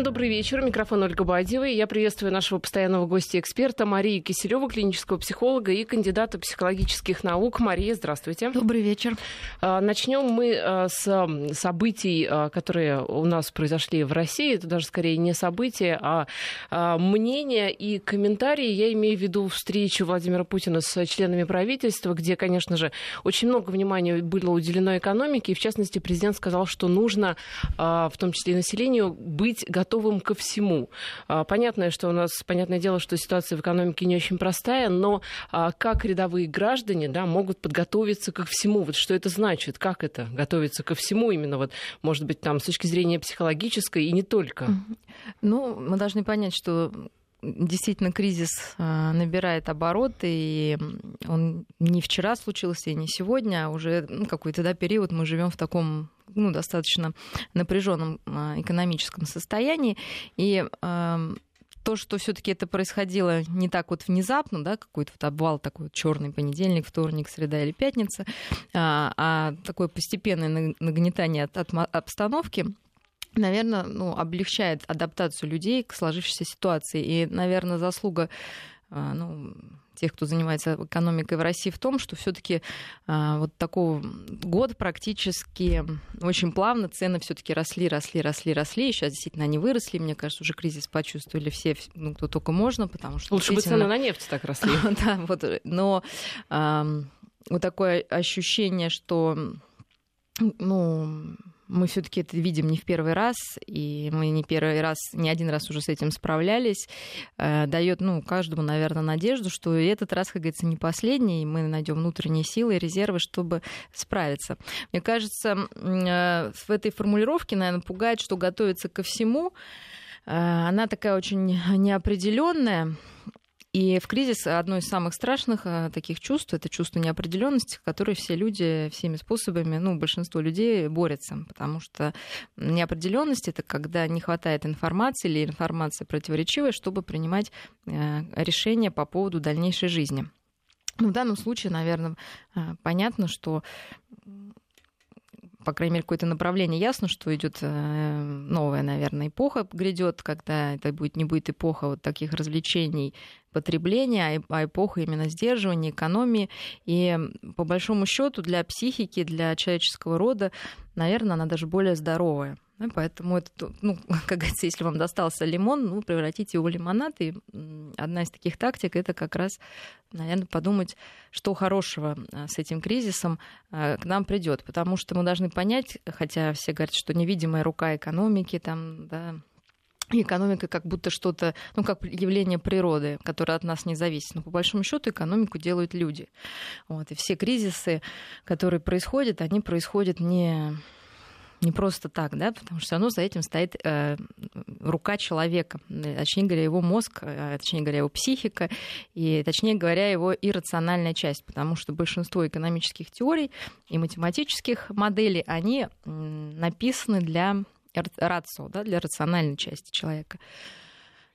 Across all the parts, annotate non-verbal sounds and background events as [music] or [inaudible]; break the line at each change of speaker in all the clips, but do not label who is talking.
Всем добрый вечер. Микрофон Ольга Бадьева. Я приветствую нашего постоянного гостя-эксперта Марию Киселеву, клинического психолога и кандидата психологических наук. Мария, здравствуйте.
Добрый вечер.
А, начнем мы а, с событий, а, которые у нас произошли в России. Это даже скорее не события, а мнения и комментарии. Я имею в виду встречу Владимира Путина с членами правительства, где, конечно же, очень много внимания было уделено экономике. И, в частности, президент сказал, что нужно, в том числе и населению, быть готовым ко всему. А, понятно, что у нас, понятное дело, что ситуация в экономике не очень простая, но а, как рядовые граждане да, могут подготовиться ко всему? Вот что это значит? Как это готовиться ко всему именно вот, может быть, там с точки зрения психологической и не только?
Ну, мы должны понять, что действительно кризис а, набирает обороты, и он не вчера случился, и не сегодня, а уже ну, какой-то да, период мы живем в таком ну, достаточно напряженном а, экономическом состоянии. И то, что все-таки это происходило не так вот внезапно, да, какой-то вот обвал такой вот черный понедельник, вторник, среда или пятница, а, а такое постепенное нагнетание от обстановки, наверное, ну, облегчает адаптацию людей к сложившейся ситуации. И, наверное, заслуга а, ну, тех, кто занимается экономикой в России, в том, что все-таки а, вот такого год практически очень плавно цены все-таки росли, росли, росли, росли. И сейчас действительно они выросли. Мне кажется, уже кризис почувствовали все, ну, кто только можно, потому что...
Лучше бы цены на нефть так росли. [laughs]
да, вот, но вот такое ощущение, что ну, мы все-таки это видим не в первый раз, и мы не первый раз, не один раз уже с этим справлялись, э, дает ну, каждому, наверное, надежду, что этот раз, как говорится, не последний, и мы найдем внутренние силы и резервы, чтобы справиться. Мне кажется, э, в этой формулировке, наверное, пугает, что готовиться ко всему. Э, она такая очень неопределенная. И в кризис одно из самых страшных а, таких чувств это чувство неопределенности, которые все люди всеми способами, ну, большинство людей борются, потому что неопределенность это когда не хватает информации или информация противоречивая, чтобы принимать э, решения по поводу дальнейшей жизни. Ну, в данном случае, наверное, а, понятно, что по крайней мере, какое-то направление ясно, что идет э, новая, наверное, эпоха грядет, когда это будет, не будет эпоха вот таких развлечений, потребления, а, а эпоха именно сдерживания, экономии. И по большому счету для психики, для человеческого рода, наверное, она даже более здоровая. Ну, поэтому это, ну, [laughs] как говорится, если вам достался лимон, ну, превратите его в лимонад. И одна из таких тактик это как раз, наверное, подумать, что хорошего а, с этим кризисом а, к нам придет. Потому что мы должны понять, хотя все говорят, что невидимая рука экономики, там, да, экономика как будто что-то, ну, как явление природы, которое от нас не зависит. Но по большому счету экономику делают люди. Вот. И все кризисы, которые происходят, они происходят не не просто так, да, потому что все равно за этим стоит э, рука человека, точнее говоря, его мозг, э, точнее говоря, его психика, и, точнее говоря, его иррациональная часть, потому что большинство экономических теорий и математических моделей, они написаны для рацио, да, для рациональной части человека.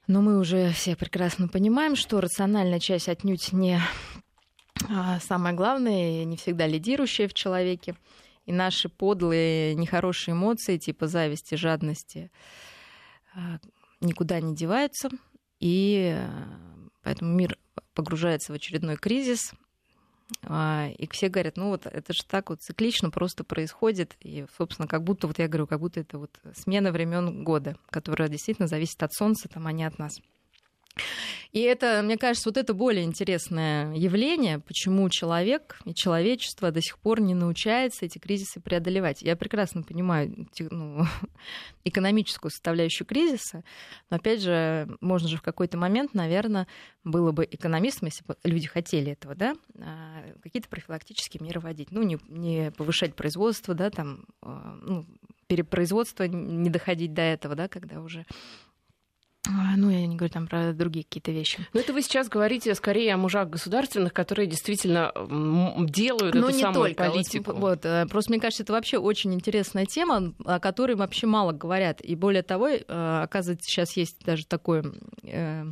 Но мы уже все прекрасно понимаем, что рациональная часть отнюдь не а, самое главное, не всегда лидирующая в человеке и наши подлые, нехорошие эмоции, типа зависти, жадности, а, никуда не деваются. И э, поэтому мир погружается в очередной кризис. А, и все говорят, ну вот это же так вот циклично просто происходит. И, собственно, как будто, вот я говорю, как будто это вот смена времен года, которая действительно зависит от Солнца, там, а не от нас. И это, мне кажется, вот это более интересное явление, почему человек и человечество до сих пор не научается эти кризисы преодолевать. Я прекрасно понимаю ну, [laughs] экономическую составляющую кризиса, но, опять же, можно же в какой-то момент, наверное, было бы экономистам, если бы люди хотели этого, да, а, какие-то профилактические меры вводить. Ну, не, не повышать производство, да, там, а, ну, перепроизводство, не доходить до этого, да, когда уже ну, я не говорю там про другие какие-то вещи.
Но это вы сейчас говорите скорее о мужах государственных, которые действительно делают
Но
эту
не
самую
только.
политику.
Вот, вот, э, просто мне кажется, это вообще очень интересная тема, о которой вообще мало говорят. И более того, э, оказывается, сейчас есть даже такое э,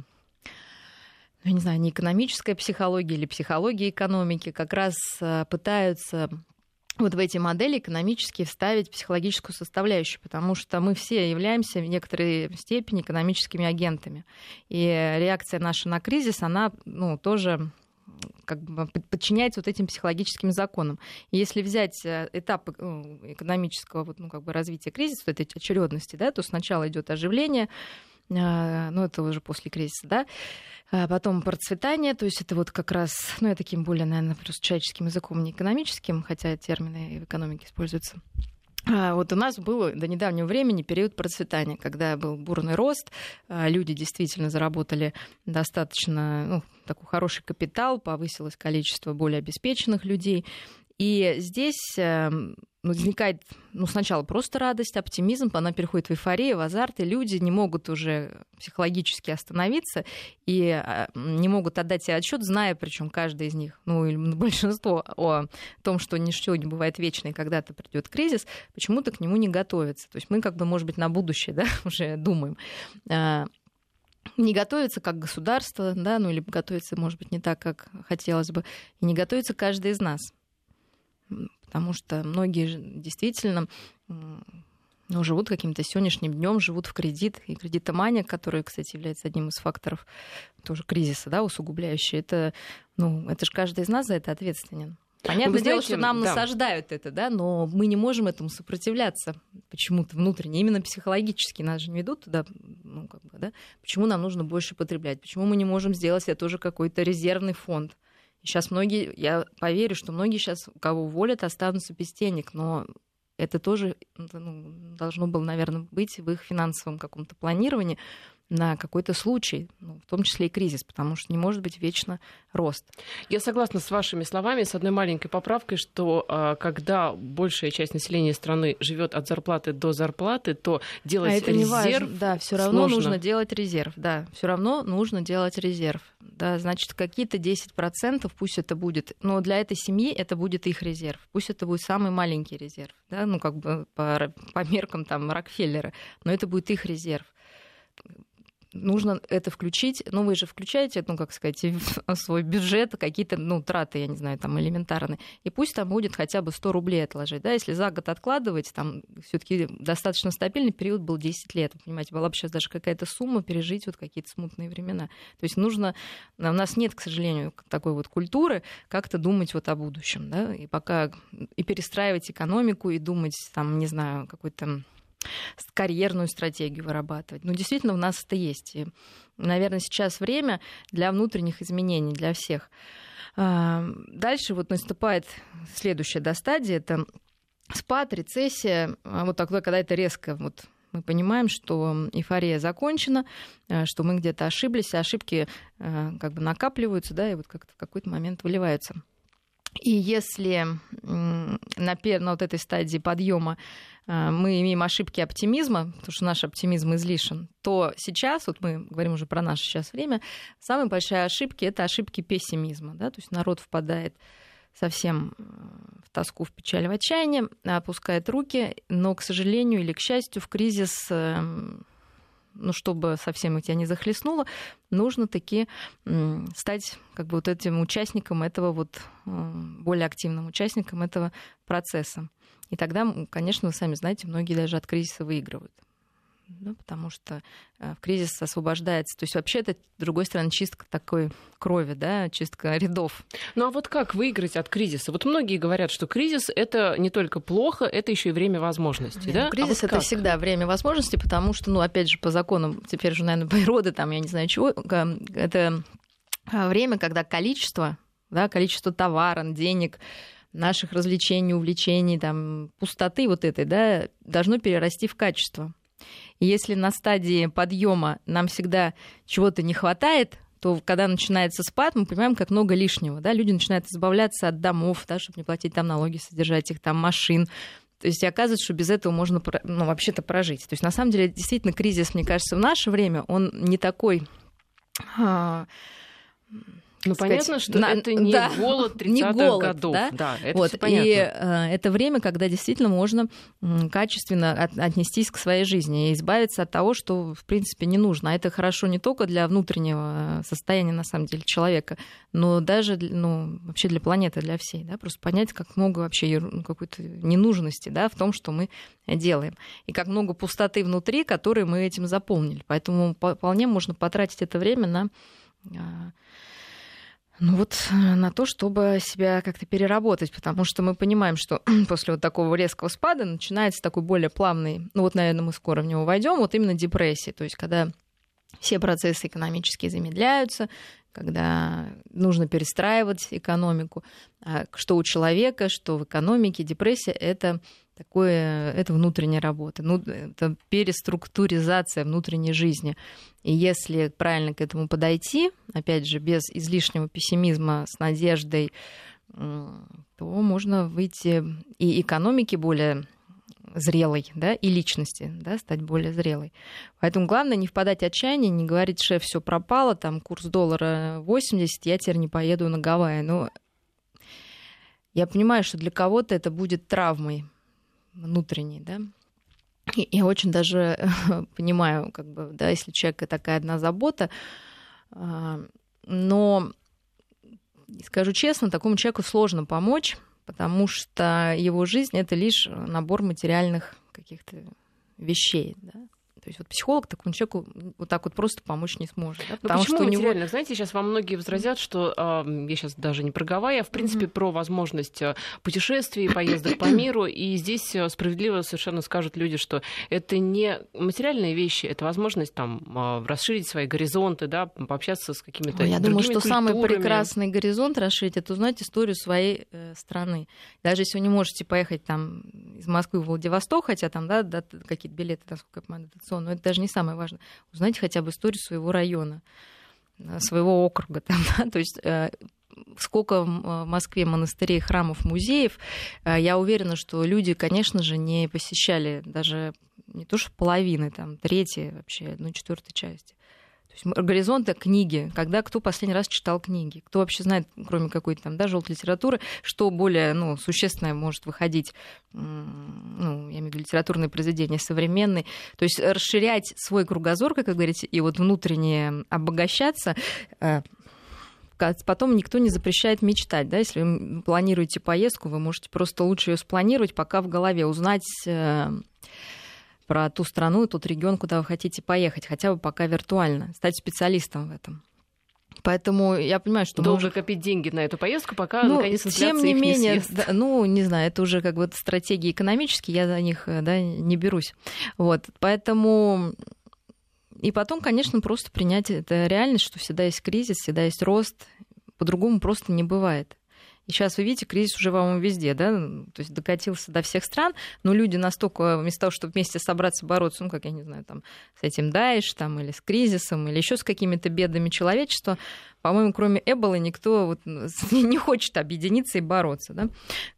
я не знаю, не экономическая психология или психология экономики, как раз пытаются вот в эти модели экономически вставить психологическую составляющую, потому что мы все являемся в некоторой степени экономическими агентами. И реакция наша на кризис, она ну, тоже как бы подчиняется вот этим психологическим законам. И если взять э, этап э, экономического вот, ну, как бы развития кризиса, вот этой очередности, да, то сначала идет оживление, ну, это уже после кризиса, да, а потом процветание, то есть это вот как раз, ну, я таким более, наверное, просто человеческим языком, не экономическим, хотя термины в экономике используются. А вот у нас был до недавнего времени период процветания, когда был бурный рост, люди действительно заработали достаточно ну, такой хороший капитал, повысилось количество более обеспеченных людей. И здесь эм, возникает ну, сначала просто радость, оптимизм, она переходит в эйфорию, в азарт, и люди не могут уже психологически остановиться и а, не могут отдать себе отчет, зная, причем каждый из них, ну или [laughs] большинство, о том, что ничего не бывает вечно, и когда-то придет кризис, почему-то к нему не готовятся. То есть мы как бы, может быть, на будущее [laughs] да, уже думаем а, не готовится как государство, да, ну или готовится, может быть, не так, как хотелось бы, и не готовится каждый из нас потому что многие действительно ну, живут каким-то сегодняшним днем, живут в кредит. И кредитомания, которая, кстати, является одним из факторов тоже кризиса, да, усугубляющий, это, ну, это же каждый из нас за это ответственен. Понятное дело, что нам да. насаждают это, да, но мы не можем этому сопротивляться почему-то внутренне. Именно психологически нас же не ведут туда, ну, как бы, да. Почему нам нужно больше потреблять? Почему мы не можем сделать это тоже какой-то резервный фонд? Сейчас многие, я поверю, что многие сейчас, кого уволят, останутся без денег, но это тоже ну, должно было, наверное, быть в их финансовом каком-то планировании на какой-то случай, ну, в том числе и кризис, потому что не может быть вечно рост.
Я согласна с вашими словами, с одной маленькой поправкой, что а, когда большая часть населения страны живет от зарплаты до зарплаты, то делать а это резерв не важно.
Да, все равно сложно. нужно делать резерв. Да, все равно нужно делать резерв. Да, значит, какие-то 10% пусть это будет, но для этой семьи это будет их резерв. Пусть это будет самый маленький резерв, да, ну как бы по, по меркам там Рокфеллера, но это будет их резерв нужно это включить. Ну, вы же включаете, ну, как сказать, [laughs] свой бюджет какие-то, ну, траты, я не знаю, там, элементарные. И пусть там будет хотя бы 100 рублей отложить. Да, если за год откладывать, там все таки достаточно стабильный период был 10 лет. Понимаете, была бы сейчас даже какая-то сумма пережить вот какие-то смутные времена. То есть нужно... У нас нет, к сожалению, такой вот культуры как-то думать вот о будущем, да, и пока и перестраивать экономику, и думать, там, не знаю, какой-то карьерную стратегию вырабатывать. Ну, действительно, у нас это есть. И, наверное, сейчас время для внутренних изменений для всех. А, дальше вот наступает следующая да, стадия, это спад, рецессия, а, вот такое, когда это резко вот мы понимаем, что эйфория закончена, а, что мы где-то ошиблись, ошибки как бы накапливаются, да, и вот как-то в какой-то момент выливаются. И если на, на вот этой стадии подъема а, мы имеем ошибки оптимизма, потому что наш оптимизм излишен, то сейчас, вот мы говорим уже про наше сейчас время, самые большие ошибки — это ошибки пессимизма. Да? То есть народ впадает совсем э, в тоску, в печаль, в отчаяние, опускает руки, но, к сожалению или к счастью, в кризис эм, ну, чтобы совсем тебя не захлестнуло, нужно таки стать как бы вот этим участником этого вот, более активным участником этого процесса. И тогда, конечно, вы сами знаете, многие даже от кризиса выигрывают да, потому что э, в кризис освобождается. То есть вообще это, с другой стороны, чистка такой крови, да, чистка рядов.
Ну а вот как выиграть от кризиса? Вот многие говорят, что кризис — это не только плохо, это еще и время возможностей, да?
Кризис
а
вот — это всегда время возможностей, потому что, ну, опять же, по законам теперь же, наверное, [laughs] природы, там, я не знаю чего, это э, время, когда количество, да, количество товара, денег, наших развлечений, увлечений, там, пустоты вот этой, да, должно перерасти в качество. Если на стадии подъема нам всегда чего-то не хватает, то когда начинается спад, мы понимаем, как много лишнего. Да? Люди начинают избавляться от домов, да, чтобы не платить там налоги, содержать их там машин. То есть оказывается, что без этого можно ну, вообще-то прожить. То есть на самом деле действительно кризис, мне кажется, в наше время, он не такой... А,
Ну, понятно, что на... это не [laughs] да, голод [laughs] 30-х годов.
Да? Да, это вот. понятно. И э, это время, когда действительно можно качественно от, отнестись к своей жизни и избавиться от того, что, в принципе, не нужно. А это хорошо не только для внутреннего состояния, на самом деле, человека, но даже ну, вообще для планеты, для всей. Да? Просто понять, как много вообще ну, какой-то ненужности да, в том, что мы делаем. И как много пустоты внутри, которые мы этим заполнили. Поэтому вполне можно потратить это время на а, ну вот э, на то, чтобы себя как-то переработать, потому что мы понимаем, что [clears throat] после вот такого резкого спада начинается такой более плавный, ну вот, наверное, мы скоро в него войдем, вот именно депрессия, то есть когда все процессы экономические замедляются, когда нужно перестраивать экономику, а что у человека, что в экономике, депрессия — это такое, это внутренняя работа, ну, это переструктуризация внутренней жизни. И если правильно к этому подойти, опять же, без излишнего пессимизма, с надеждой, то можно выйти и экономики более зрелой, да, и личности, да, стать более зрелой. Поэтому главное не впадать в отчаяние, не говорить, шеф, все пропало, там курс доллара 80, я теперь не поеду на Гавайи. Но я понимаю, что для кого-то это будет травмой, внутренний, да. Я очень даже [laughs] понимаю, как бы, да, если у человека такая одна забота, а, но скажу честно, такому человеку сложно помочь, потому что его жизнь это лишь набор материальных каких-то вещей, да. То есть вот психолог такому человеку вот так вот просто помочь не сможет. Да?
Ну, потому почему что материально? Него... Знаете, сейчас вам многие возразят, что э, я сейчас даже не про Гавайи, а в принципе mm-hmm. про возможность э, путешествий, поездок по миру. И здесь э, справедливо совершенно скажут люди, что это не материальные вещи, это возможность там э, расширить свои горизонты, да, пообщаться с какими-то
Я думаю, что культурами. самый прекрасный горизонт расширить, это узнать историю своей э, страны. Даже если вы не можете поехать там из Москвы в Владивосток, хотя там, да, да какие-то билеты, насколько я понимаю, лицо, но это даже не самое важное. Узнайте хотя бы историю своего района, э, своего округа. [laughs] Там, да? То есть э, сколько в Москве монастырей, храмов, музеев, э, я уверена, что люди, конечно же, не посещали даже не то что половины, там, трети вообще, ну, четвертой части. Есть горизонты книги, когда кто последний раз читал книги, кто вообще знает, кроме какой-то там, да, желтой литературы, что более, ну, существенное может выходить, ну, я имею в виду литературные произведения современные. То есть расширять свой кругозор, как вы говорите, и вот внутренне обогащаться, э, потом никто не запрещает мечтать. Да? Если вы планируете поездку, вы можете просто лучше ее спланировать, пока в голове узнать э, про ту страну и тот регион, куда вы хотите поехать, хотя бы пока виртуально, стать специалистом в этом. Поэтому я понимаю, что
долго мы... копить деньги на эту поездку, пока ну, наконец
тем не менее, не да, ну не знаю, это уже как бы стратегии экономические, я за них э, да, не берусь. Вот, поэтому и потом, конечно, просто принять это реальность, что всегда есть кризис, всегда есть рост, по-другому просто не бывает. И сейчас вы видите, кризис уже, по-моему, везде, да, то есть докатился до всех стран, но люди настолько, вместо того, чтобы вместе собраться, бороться, ну, как я не знаю, там, с этим Даиш, там, или с кризисом, или еще с какими-то бедами человечества, по-моему, кроме Эбола никто вот [laughs] не хочет объединиться и бороться, да.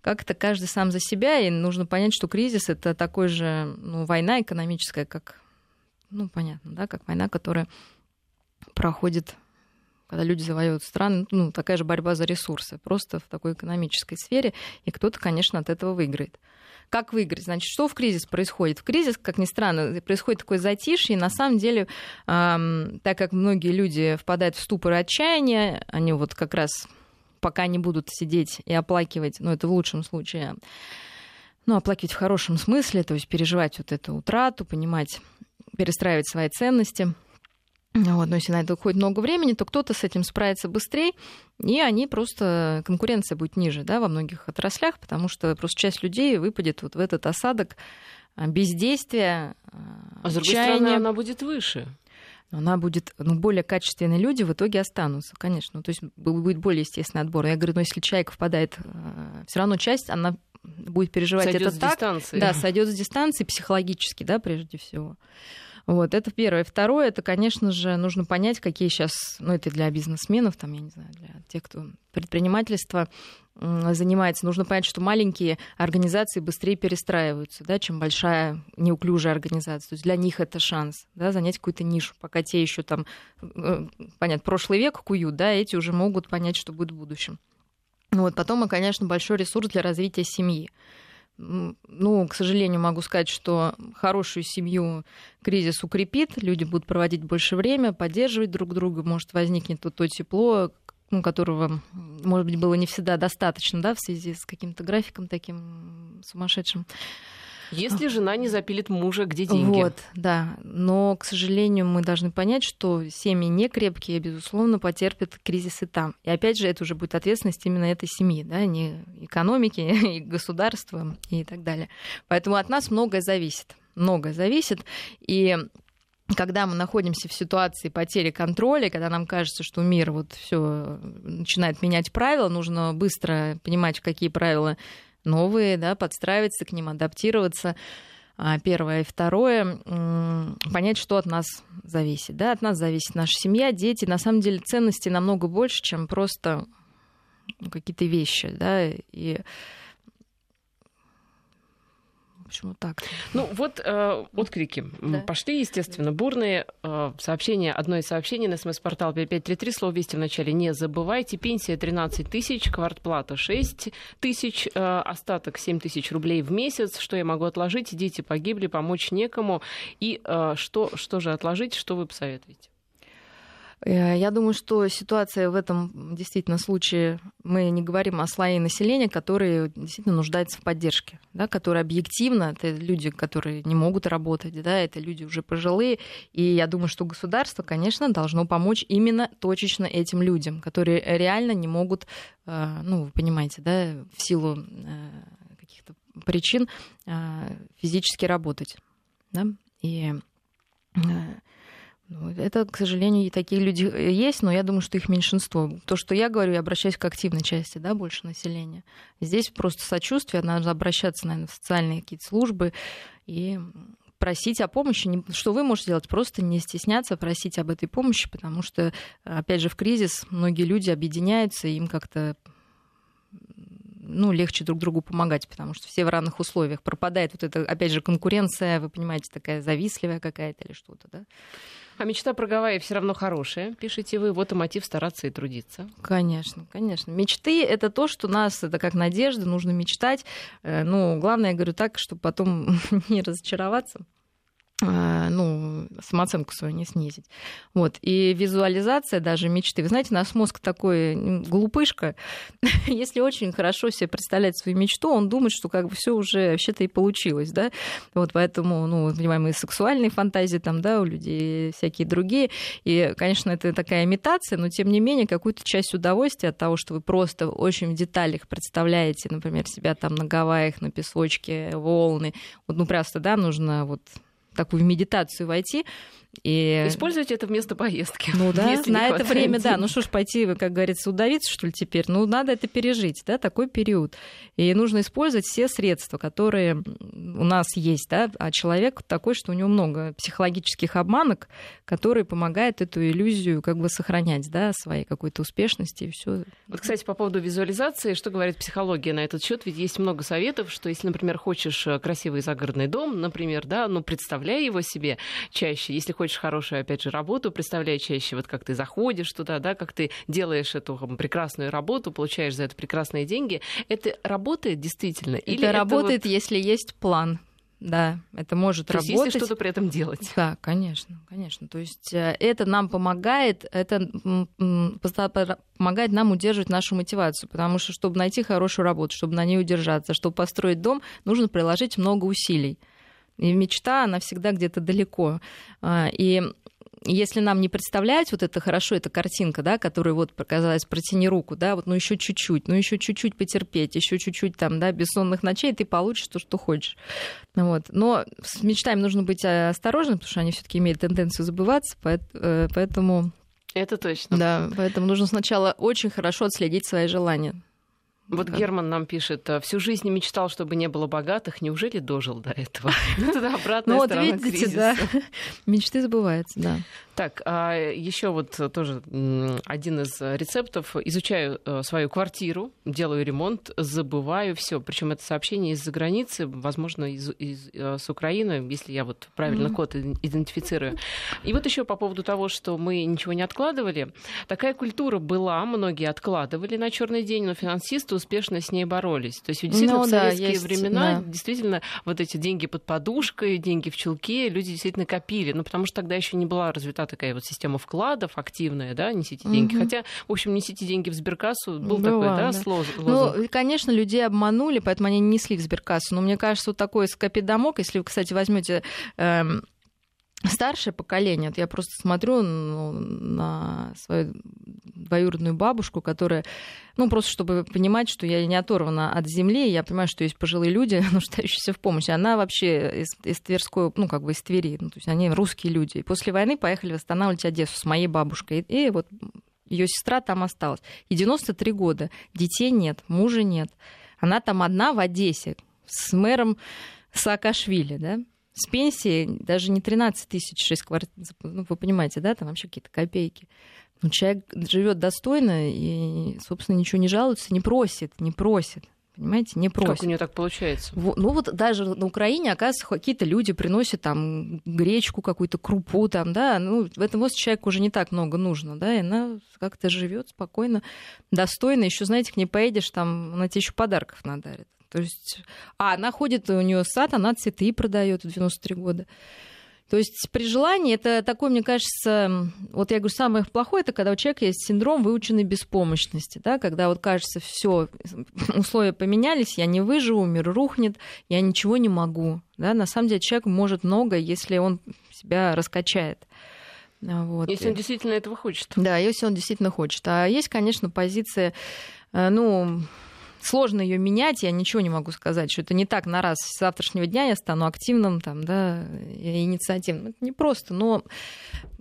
Как-то каждый сам за себя, и нужно понять, что кризис — это такой же, ну, война экономическая, как, ну, понятно, да, как война, которая проходит когда люди завоевывают страны, ну, такая же борьба за ресурсы, просто в такой экономической сфере, и кто-то, конечно, от этого выиграет. Как выиграть? Значит, что в кризис происходит? В кризис, как ни странно, происходит такое затишье, и на самом деле, эм, так как многие люди впадают в ступор и отчаяние, они вот как раз пока не будут сидеть и оплакивать, ну, это в лучшем случае, ну, оплакивать в хорошем смысле, то есть переживать вот эту утрату, понимать, перестраивать свои ценности – вот, но если на это уходит много времени, то кто-то с этим справится быстрее, и они просто, конкуренция будет ниже да, во многих отраслях, потому что просто часть людей выпадет вот в этот осадок а, бездействия,
А с другой стороны, она будет выше.
Она будет, ну, более качественные люди в итоге останутся, конечно. То есть будет более естественный отбор. Я говорю, ну, если человек впадает, а, все равно часть, она будет переживать
сойдёт
это
с
так.
Дистанции.
Да, сойдет с дистанции психологически, да, прежде всего. Вот, это первое. Второе, это, конечно же, нужно понять, какие сейчас, ну, это для бизнесменов, там, я не знаю, для тех, кто предпринимательство занимается, нужно понять, что маленькие организации быстрее перестраиваются, да, чем большая неуклюжая организация. То есть для них это шанс да, занять какую-то нишу, пока те еще там, э, понятно, прошлый век куют, да, эти уже могут понять, что будет в будущем. Вот, потом, конечно, большой ресурс для развития семьи. Ну, к сожалению, могу сказать, что хорошую семью кризис укрепит, люди будут проводить больше время, поддерживать друг друга, может возникнет то, то тепло, ну, которого, может быть, было не всегда достаточно, да, в связи с каким-то графиком таким сумасшедшим.
Если жена не запилит мужа, где деньги?
Вот, да. Но, к сожалению, мы должны понять, что семьи не крепкие, безусловно, потерпят кризисы там. И опять же, это уже будет ответственность именно этой семьи, да, не экономики, [laughs] и государства и так далее. Поэтому от нас многое зависит. Многое зависит. И когда мы находимся в ситуации потери контроля, когда нам кажется, что мир вот все начинает менять правила, нужно быстро понимать, какие правила новые, да, подстраиваться к ним, адаптироваться. А, первое. И второе, понять, что от нас зависит. Да, от нас зависит наша семья, дети. На самом деле ценности намного больше, чем просто ну, какие-то вещи. Да, и Почему так?
Ну вот э, отклики да. пошли, естественно, бурные. Э, сообщение, одно из сообщений на смс-портал 5533, слово «Вести» в начале не забывайте. Пенсия 13 тысяч, квартплата 6 тысяч, э, остаток 7 тысяч рублей в месяц. Что я могу отложить? Дети погибли, помочь некому. И э, что, что же отложить, что вы посоветуете?
Э, я думаю, что ситуация в этом действительно случае, мы не говорим о слое населения, которые действительно нуждаются в поддержке, да, которые объективно, это люди, которые не могут работать, да, это люди уже пожилые, и я думаю, что государство, конечно, должно помочь именно точечно этим людям, которые реально не могут, э, ну, вы понимаете, да, в силу э, каких-то причин физически работать, да, и это, к сожалению, такие люди есть, но я думаю, что их меньшинство. То, что я говорю, я обращаюсь к активной части, да, больше населения. Здесь просто сочувствие, надо обращаться, наверное, в социальные какие-то службы и просить о помощи, что вы можете делать, просто не стесняться просить об этой помощи, потому что, опять же, в кризис многие люди объединяются, им как-то ну, легче друг другу помогать, потому что все в равных условиях. Пропадает вот эта, опять же, конкуренция, вы понимаете, такая завистливая какая-то или что-то, да?
А мечта про Гавайи все равно хорошая, пишите вы. Вот и мотив стараться и трудиться.
Конечно, конечно. Мечты — это то, что нас, это как надежда, нужно мечтать. Э, ну, главное, я говорю так, чтобы потом [laughs] не разочароваться. А, ну, самооценку свою не снизить. Вот. И визуализация даже мечты. Вы знаете, наш мозг такой глупышка. [laughs] Если очень хорошо себе представлять свою мечту, он думает, что как бы все уже вообще-то и получилось, да. Вот поэтому, ну, понимаем, и сексуальные фантазии там, да, у людей всякие другие. И, конечно, это такая имитация, но тем не менее какую-то часть удовольствия от того, что вы просто очень в деталях представляете, например, себя там на Гавайях, на песочке, волны. Вот, ну, просто, да, нужно вот такую медитацию войти,
и... Используйте это вместо поездки.
Ну да, на это время, денег. да. Ну что ж, пойти, как говорится, удавиться, что ли, теперь? Ну, надо это пережить, да, такой период. И нужно использовать все средства, которые у нас есть, да. А человек такой, что у него много психологических обманок, которые помогают эту иллюзию как бы сохранять, да, своей какой-то успешности и все.
Вот, кстати, по поводу визуализации, что говорит психология на этот счет? Ведь есть много советов, что если, например, хочешь э, красивый загородный дом, например, да, ну, представляй его себе чаще. Если хочешь хочешь хорошую, опять же, работу, представляй чаще, вот как ты заходишь туда, да, как ты делаешь эту прекрасную работу, получаешь за это прекрасные деньги. Это работает действительно?
Это Или работает, это вот... если есть план. Да, это может
То
работать.
Есть, если что-то при этом делать.
Да, конечно, конечно. То есть э, это нам помогает, это помогает нам удерживать нашу мотивацию, потому что чтобы найти хорошую работу, чтобы на ней удержаться, чтобы построить дом, нужно приложить много усилий. И мечта, она всегда где-то далеко. А, и если нам не представлять вот это хорошо, эта картинка, да, которая вот показалась, протяни руку, да, вот, ну еще чуть-чуть, ну еще чуть-чуть потерпеть, еще чуть-чуть там, да, бессонных ночей, ты получишь то, что хочешь. Вот. Но с мечтами нужно быть э, осторожным, потому что они все-таки имеют тенденцию забываться, э, поэтому...
Это точно.
Да, поэтому нужно сначала очень хорошо отследить свои желания
Вот Герман нам пишет, всю жизнь мечтал, чтобы не было богатых, неужели дожил до этого? [laughs] Ну,
туда обратная ну, сторона видите, да. [laughs] Мечты забываются, да.
Так, а еще вот тоже один из рецептов. Изучаю э, свою квартиру, делаю ремонт, забываю все. Причем это сообщение из-за границы, возможно, из, из, э, с Украины, если я вот правильно mm-hmm. код идентифицирую. И вот еще по поводу того, что мы ничего не откладывали. Такая культура была, многие откладывали на черный день, но финансисты успешно с ней боролись. То есть действительно ну, в советские есть, времена да. действительно вот эти деньги под подушкой, деньги в чулке люди действительно копили. Ну, потому что тогда еще не была развита такая вот система вкладов активная, да, несите деньги. Угу. Хотя, в общем, несите деньги в сберкассу был Была, такой, да, да. лозунг.
Ну, конечно, людей обманули, поэтому они не несли в сберкассу. Но мне кажется, вот такой скопидомок, если вы, кстати, возьмете эм, старшее поколение, вот я просто смотрю ну, на свою двоюродную бабушку, которая, ну, просто чтобы понимать, что я не оторвана от земли, я понимаю, что есть пожилые люди, [laughs] нуждающиеся в помощи. Она вообще из, из Тверской, ну, как бы из Твери, ну, то есть они русские люди. После войны поехали восстанавливать Одессу с моей бабушкой. И, и вот ее сестра там осталась. И 93 года. Детей нет, мужа нет. Она там одна в Одессе с мэром Саакашвили, да, с пенсией даже не 13 тысяч, 6 квартир, ну, вы понимаете, да, там вообще какие-то копейки. Но человек живет достойно и, собственно, ничего не жалуется, не просит, не просит. Понимаете, не просит.
Как у нее так получается?
ну вот даже на Украине, оказывается, какие-то люди приносят там гречку, какую-то крупу там, да, ну в этом возрасте человеку уже не так много нужно, да, и она как-то живет спокойно, достойно. Еще, знаете, к ней поедешь, там она тебе еще подарков надарит. То есть, а она ходит, у нее сад, она цветы продает в 93 года. То есть при желании это такой, мне кажется, вот я говорю, самое плохое, это когда у человека есть синдром выученной беспомощности, да, когда вот кажется, все, условия поменялись, я не выживу, мир рухнет, я ничего не могу. Да, на самом деле человек может много, если он себя раскачает.
Вот. Если он действительно этого хочет.
Да, если он действительно хочет. А есть, конечно, позиция, э, ну, сложно ее менять, я ничего не могу сказать, что это не так на раз с завтрашнего дня я стану активным, там, да, инициативным. Это не просто, но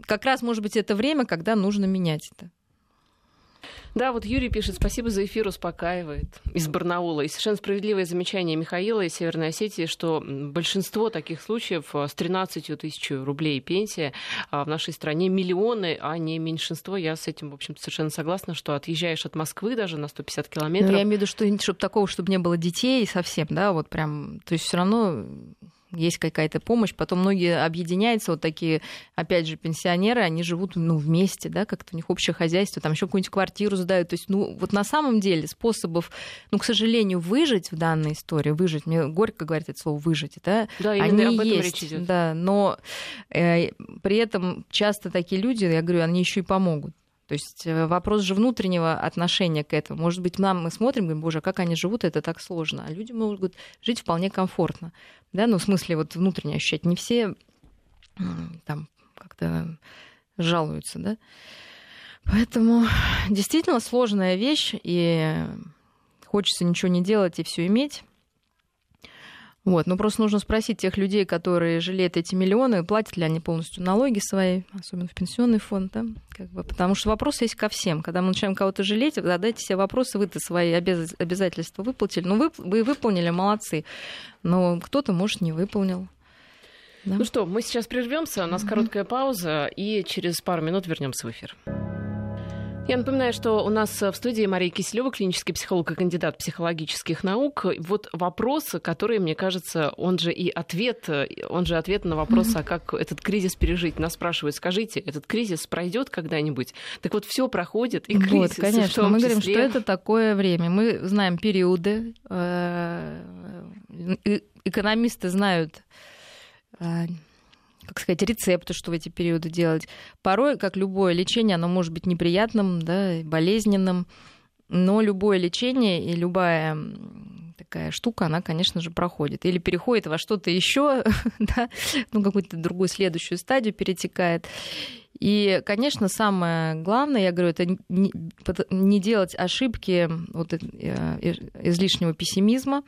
как раз, может быть, это время, когда нужно менять это.
Да, вот Юрий пишет, спасибо за эфир, успокаивает из Барнаула. И совершенно справедливое замечание Михаила из Северной Осетии, что большинство таких случаев э, с 13 тысяч рублей пенсия а в нашей стране миллионы, а не меньшинство. Я с этим, в общем совершенно согласна, что отъезжаешь от Москвы даже на 150 километров.
Ну, я имею в виду, что чтобы такого, чтобы не было детей совсем, да, вот прям, то есть все равно есть какая-то помощь. Потом многие объединяются, вот такие, опять же, пенсионеры, они живут ну, вместе, да, как-то у них общее хозяйство, там еще какую-нибудь квартиру сдают. То есть, ну, вот на самом деле способов, ну, к сожалению, выжить в данной истории, выжить, мне горько говорить это слово выжить, да,
да они об этом есть, речь
идет. Да, но э, при этом часто такие люди, я говорю, они еще и помогут. То есть э, вопрос же внутреннего отношения к этому. Может быть, нам мы смотрим, говорим, боже, а как они живут, это так сложно. А люди могут жить вполне комфортно. Да, ну, в смысле, вот внутренне ощущать. Не все там как-то жалуются, да. Поэтому действительно сложная вещь, и хочется ничего не делать и все иметь. Вот, ну просто нужно спросить тех людей, которые жалеют эти миллионы, платят ли они полностью налоги свои, особенно в пенсионный фонд, да, как бы, потому что вопрос есть ко всем. Когда мы начинаем кого-то жалеть, задайте себе вопросы, вы-то свои обязательства выплатили, ну вы, вы выполнили, молодцы, но кто-то, может, не выполнил.
Да? Ну что, мы сейчас прервемся, у нас mm-hmm. короткая пауза, и через пару минут вернемся в эфир. Я напоминаю, что у нас в студии Мария Киселева, клинический психолог и кандидат психологических наук. Вот вопрос, который, мне кажется, он же и ответ, он же ответ на вопрос, mm-hmm. а как этот кризис пережить. Нас спрашивают, скажите, этот кризис пройдет когда-нибудь? Так вот, все проходит, и кризис. Вот,
конечно, мы говорим, что это такое время. Мы знаем периоды, э, экономисты знают э, как сказать, рецепты, что в эти периоды делать. Порой, как любое лечение, оно может быть неприятным, да, болезненным, но любое лечение и любая такая штука, она, конечно же, проходит. Или переходит во что-то еще, [laughs] да, ну, какую-то другую следующую стадию перетекает. И, конечно, самое главное, я говорю, это не делать ошибки вот, э, излишнего пессимизма,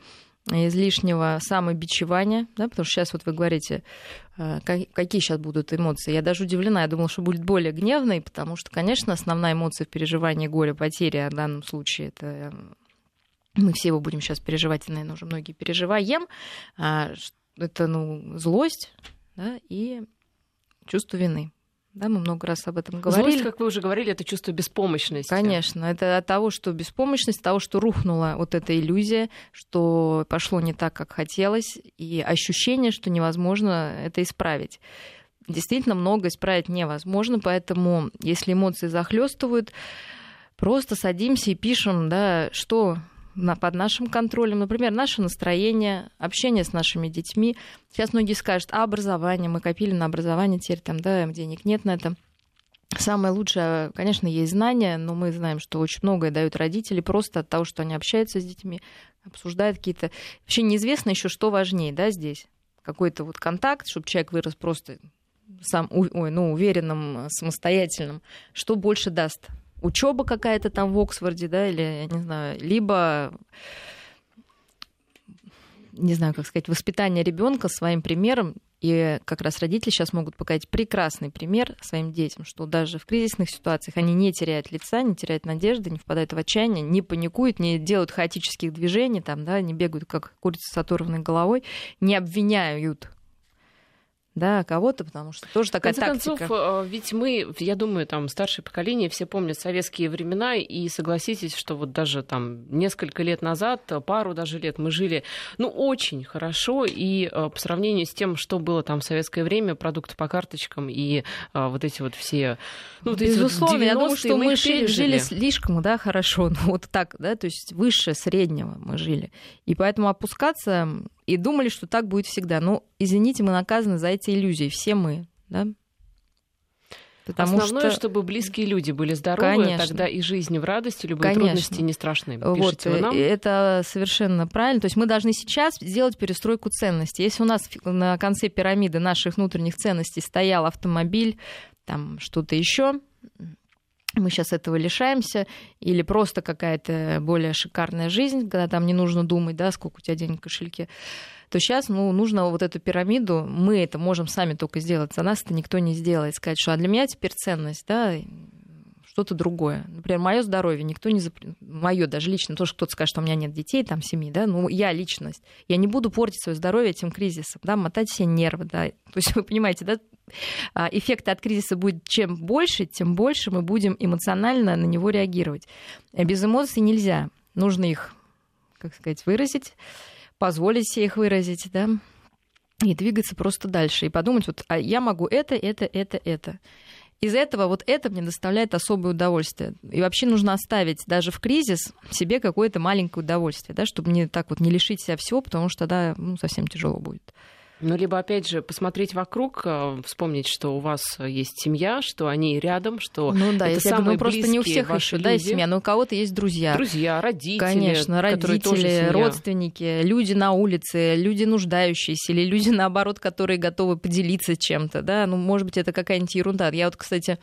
излишнего самобичевания, да, потому что сейчас вот вы говорите, э, какие сейчас будут эмоции. Я даже удивлена, я думала, что будет более гневной, потому что, конечно, основная эмоция в переживании горя, потери, а в данном случае это мы все его будем сейчас переживать, и, наверное, уже многие переживаем, а, это ну, злость да, и чувство вины. Да, мы много раз об этом говорили.
Злость, как вы уже говорили, это чувство беспомощности.
Конечно, это от того, что беспомощность, от того, что рухнула вот эта иллюзия, что пошло не так, как хотелось, и ощущение, что невозможно это исправить. Действительно, много исправить невозможно, поэтому если эмоции захлестывают, просто садимся и пишем, да, что под нашим контролем. Например, наше настроение, общение с нашими детьми. Сейчас многие скажут, а образование, мы копили на образование, теперь там, да, денег нет на это. Самое лучшее, конечно, есть знания, но мы знаем, что очень многое дают родители просто от того, что они общаются с детьми, обсуждают какие-то... Вообще неизвестно еще, что важнее, да, здесь. Какой-то вот контакт, чтобы человек вырос просто сам, ой, ну, уверенным, самостоятельным. Что больше даст? Учеба какая-то там в Оксфорде, да, или, я не знаю, либо не знаю, как сказать, воспитание ребенка своим примером. И как раз родители сейчас могут показать прекрасный пример своим детям, что даже в кризисных ситуациях они не теряют лица, не теряют надежды, не впадают в отчаяние, не паникуют, не делают хаотических движений, там, да, не бегают как курица с оторванной головой, не обвиняют да, кого-то, потому что тоже такая в конце
тактика. концов, э, ведь мы, я думаю, там старшее поколение все помнят советские времена, и согласитесь, что вот даже там несколько лет назад, пару даже лет мы жили, ну, очень хорошо, и э, по сравнению с тем, что было там в советское время, продукты по карточкам и э, вот эти вот все...
Ну, вот Безусловно, эти вот я думаю, что мы, мы жили слишком, да, хорошо, [laughs] ну, вот так, да, то есть выше среднего мы жили. И поэтому опускаться и думали, что так будет всегда. Но, извините, мы наказаны за эти иллюзии, все мы, да?
Потому Основное, что... чтобы близкие люди были здоровы, Конечно. тогда и жизнь в радости, любые Конечно. трудности не страшны.
Пишите вот, нам. Это совершенно правильно. То есть мы должны сейчас сделать перестройку ценностей. Если у нас на конце пирамиды наших внутренних ценностей стоял автомобиль, там что-то еще, мы сейчас этого лишаемся, или просто какая-то более шикарная жизнь, когда там не нужно думать, да, сколько у тебя денег в кошельке, то сейчас ну, нужно вот эту пирамиду, мы это можем сами только сделать, за нас это никто не сделает, сказать, что а для меня теперь ценность, да, что-то другое. Например, мое здоровье никто не запр... мое даже лично, тоже кто-то скажет, что у меня нет детей, там семьи, да, ну я личность, я не буду портить свое здоровье этим кризисом, да, мотать все нервы, да, [laughs] то есть вы понимаете, да, а, эффекта от кризиса будет чем больше, тем больше мы будем эмоционально на него реагировать. А без эмоций нельзя. Нужно их, как сказать, выразить, позволить себе их выразить, да, и двигаться просто дальше. И подумать, вот, а я могу это, это, это, это. Из этого вот это мне доставляет особое удовольствие. И вообще нужно оставить даже в кризис себе какое-то маленькое удовольствие, да, чтобы не так вот не лишить себя всего, потому что тогда ну, совсем тяжело будет.
Ну, либо, опять же, посмотреть вокруг, э, вспомнить, что у вас есть семья, что они рядом, что
ну, да, это самые говорю, ну, просто не у всех еще, да, семья, но у кого-то есть друзья.
Друзья, родители.
Конечно, родители, родственники, люди на улице, люди нуждающиеся, или люди, наоборот, которые готовы поделиться чем-то, да, ну, может быть, это какая-нибудь ерунда. Я вот, кстати,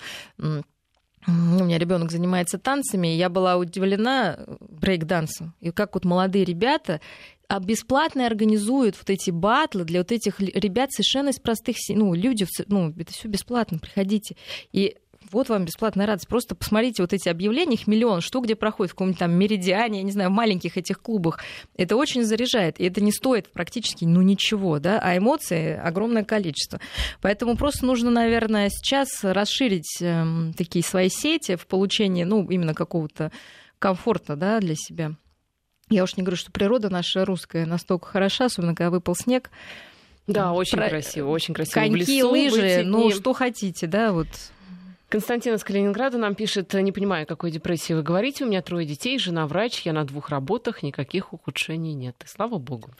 у меня ребенок занимается танцами, и я была удивлена брейк-дансом. И как вот молодые ребята а бесплатно организуют вот эти батлы для вот этих ребят совершенно из простых, ну, люди, ну, это все бесплатно, приходите. И вот вам бесплатная радость. Просто посмотрите вот эти объявления, их миллион штук, где проходит в каком-нибудь там меридиане, я не знаю, в маленьких этих клубах. Это очень заряжает, и это не стоит практически, ну, ничего, да, а эмоции огромное количество. Поэтому просто нужно, наверное, сейчас расширить э, такие свои сети в получении, ну, именно какого-то комфорта, да, для себя. Я уж не говорю, что природа наша русская настолько хороша, особенно когда выпал снег.
Да, очень Про... красиво, очень красиво.
Коньки, лесу, лыжи, ну что хотите, да, вот
Константин из Калининграда нам пишет, не понимаю, о какой депрессии вы говорите, у меня трое детей, жена врач, я на двух работах, никаких ухудшений нет. И слава богу.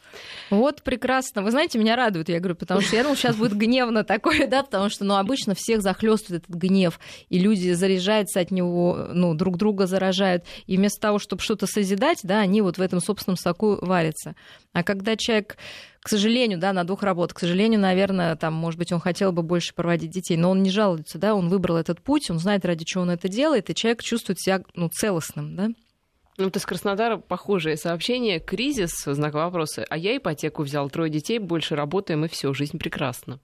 Вот прекрасно. Вы знаете, меня радует, я говорю, потому что я думала, сейчас будет гневно такое, да, потому что, ну, обычно всех захлестывает этот гнев, и люди заряжаются от него, ну, друг друга заражают, и вместо того, чтобы что-то созидать, да, они вот в этом собственном соку варятся. А когда человек к сожалению, да, на двух работах. К сожалению, наверное, там, может быть, он хотел бы больше проводить детей, но он не жалуется, да, он выбрал этот путь, он знает, ради чего он это делает, и человек чувствует себя, ну, целостным, да.
Ну, вот из Краснодара похожее сообщение. Кризис, знак вопроса. А я ипотеку взял, трое детей, больше работаем, и все, жизнь прекрасна.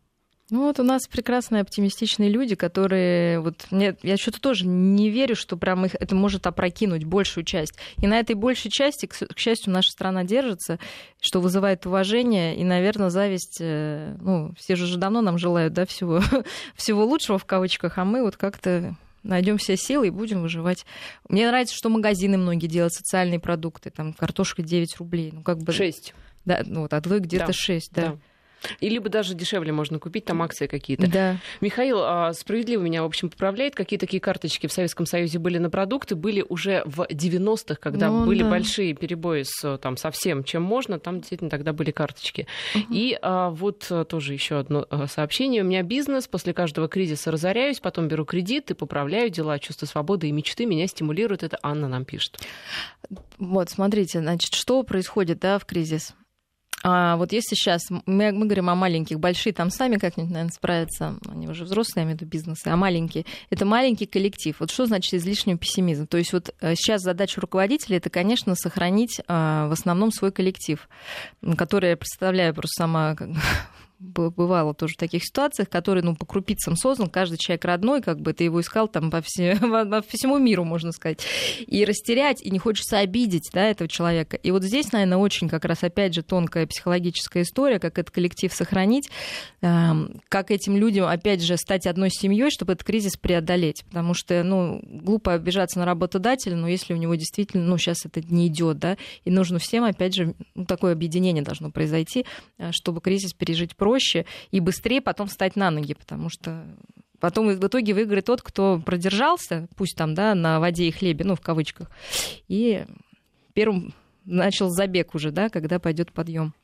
Ну вот у нас прекрасные оптимистичные люди, которые вот нет, я что-то тоже не верю, что прям их это может опрокинуть большую часть. И на этой большей части, к, к счастью, наша страна держится, что вызывает уважение и, наверное, зависть. Э, ну, все же уже давно нам желают, да, всего [laughs] всего лучшего в кавычках, а мы вот как-то найдем все силы и будем выживать. Мне нравится, что магазины многие делают социальные продукты, там картошка 9 рублей, ну как бы
6.
Да, ну вот, а вы где-то да. 6, да.
да. И либо даже дешевле можно купить, там акции какие-то.
Да.
Михаил а, справедливо меня, в общем, поправляет. Какие такие карточки в Советском Союзе были на продукты, были уже в 90-х, когда ну, были да. большие перебои с там, совсем чем можно, там действительно тогда были карточки. Угу. И а, вот а, тоже еще одно а, сообщение. У меня бизнес, после каждого кризиса разоряюсь, потом беру кредит и поправляю дела, чувство свободы и мечты меня стимулирует. Это Анна нам пишет.
Вот, смотрите, значит, что происходит да, в кризис? А вот если сейчас мы, мы говорим о маленьких, большие там сами как-нибудь, наверное, справятся, они уже взрослые, я имею в виду бизнесы, а маленькие, это маленький коллектив. Вот что значит излишний пессимизм? То есть вот э, сейчас задача руководителя это, конечно, сохранить а, в основном свой коллектив, который я представляю просто сама [laughs] бывало тоже в таких ситуациях, которые, ну, по крупицам создан, каждый человек родной, как бы ты его искал там по, все, [laughs] по всему миру, можно сказать, и растерять, и не хочется обидеть, да, этого человека. И вот здесь, наверное, очень как раз, опять же, тонкая психологическая история, как этот коллектив сохранить, как этим людям, опять же, стать одной семьей, чтобы этот кризис преодолеть, потому что, ну, глупо обижаться на работодателя, но если у него действительно, ну, сейчас это не идет, да, и нужно всем, опять же, ну, такое объединение должно произойти, э, чтобы кризис пережить проще, проще и быстрее потом встать на ноги, потому что Потом в итоге выиграет тот, кто продержался, пусть там, да, на воде и хлебе, ну, в кавычках, и первым начал забег уже, да, когда пойдет подъем.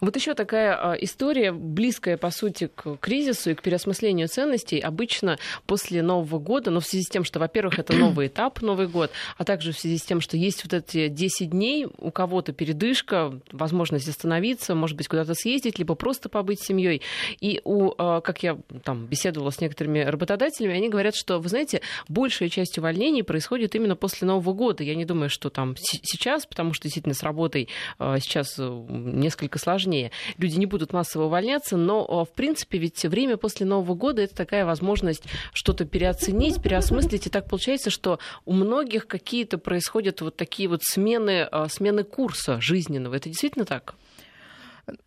Вот еще такая а, история, близкая, по сути, к кризису и к переосмыслению ценностей. Обычно после Нового года, но в связи с тем, что, во-первых, это [clears throat] новый этап, Новый год, а также в связи с тем, что есть вот эти 10 дней, у кого-то передышка, возможность остановиться, может быть, куда-то съездить, либо просто побыть с семьей. И у, а, как я там беседовала с некоторыми работодателями, они говорят, что, вы знаете, большая часть увольнений происходит именно после Нового года. Я не думаю, что там сейчас, потому что действительно с работой а, сейчас э, несколько сложнее. Люди не будут массово увольняться, но, в принципе, ведь время после Нового года это такая возможность что-то переоценить, переосмыслить. И так получается, что у многих какие-то происходят вот такие вот смены, а, смены курса жизненного. Это действительно так?